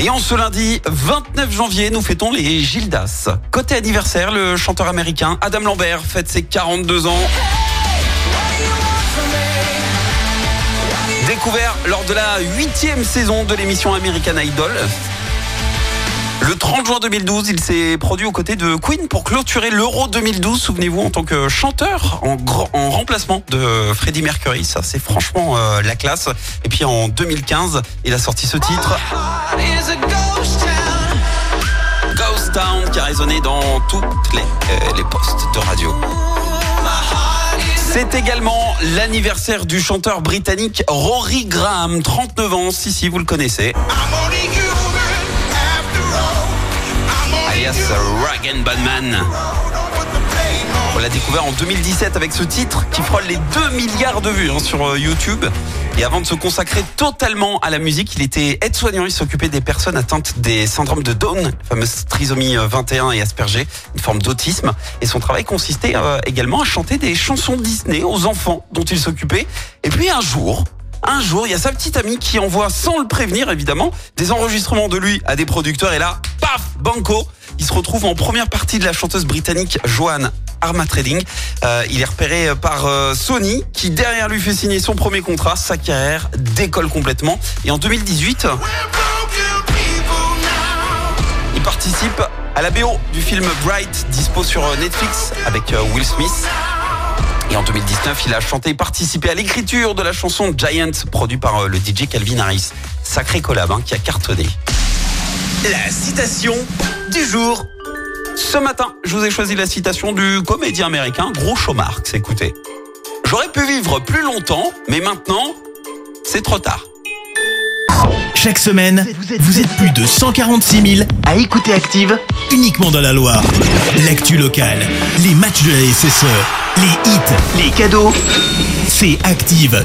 Et en ce lundi 29 janvier, nous fêtons les Gildas. Côté anniversaire, le chanteur américain Adam Lambert fête ses 42 ans. Découvert lors de la huitième saison de l'émission American Idol. Le 30 juin 2012, il s'est produit aux côtés de Queen pour clôturer l'Euro 2012, souvenez-vous, en tant que chanteur en, remplacement de Freddie Mercury. Ça, c'est franchement euh, la classe. Et puis en 2015, il a sorti ce titre. Ghost Town qui a résonné dans toutes les, euh, les postes de radio. C'est également l'anniversaire du chanteur britannique Rory Graham, 39 ans, si si vous le connaissez, alias Rag and Badman. On l'a découvert en 2017 avec ce titre qui frôle les 2 milliards de vues hein, sur euh, YouTube. Et avant de se consacrer totalement à la musique, il était aide-soignant. Il s'occupait des personnes atteintes des syndromes de Down, fameuse trisomie euh, 21 et Asperger, une forme d'autisme. Et son travail consistait euh, également à chanter des chansons Disney aux enfants dont il s'occupait. Et puis un jour, un jour, il y a sa petite amie qui envoie, sans le prévenir évidemment, des enregistrements de lui à des producteurs. Et là, paf, banco, il se retrouve en première partie de la chanteuse britannique Joanne Armatrading. Euh, il est repéré par euh, Sony, qui derrière lui fait signer son premier contrat. Sa carrière décolle complètement. Et en 2018, il participe à la BO du film Bright, dispo sur euh, Netflix avec euh, Will Smith. Et en 2019, il a chanté et participé à l'écriture de la chanson Giant, produit par euh, le DJ Calvin Harris. Sacré collab hein, qui a cartonné. La citation du jour. Ce matin, je vous ai choisi la citation du comédien américain Groucho Marx. Écoutez. J'aurais pu vivre plus longtemps, mais maintenant, c'est trop tard. Chaque semaine, vous êtes plus de 146 000 À écouter Active, uniquement dans la Loire. L'actu locale, les matchs de la SSE, les hits, les cadeaux, c'est Active.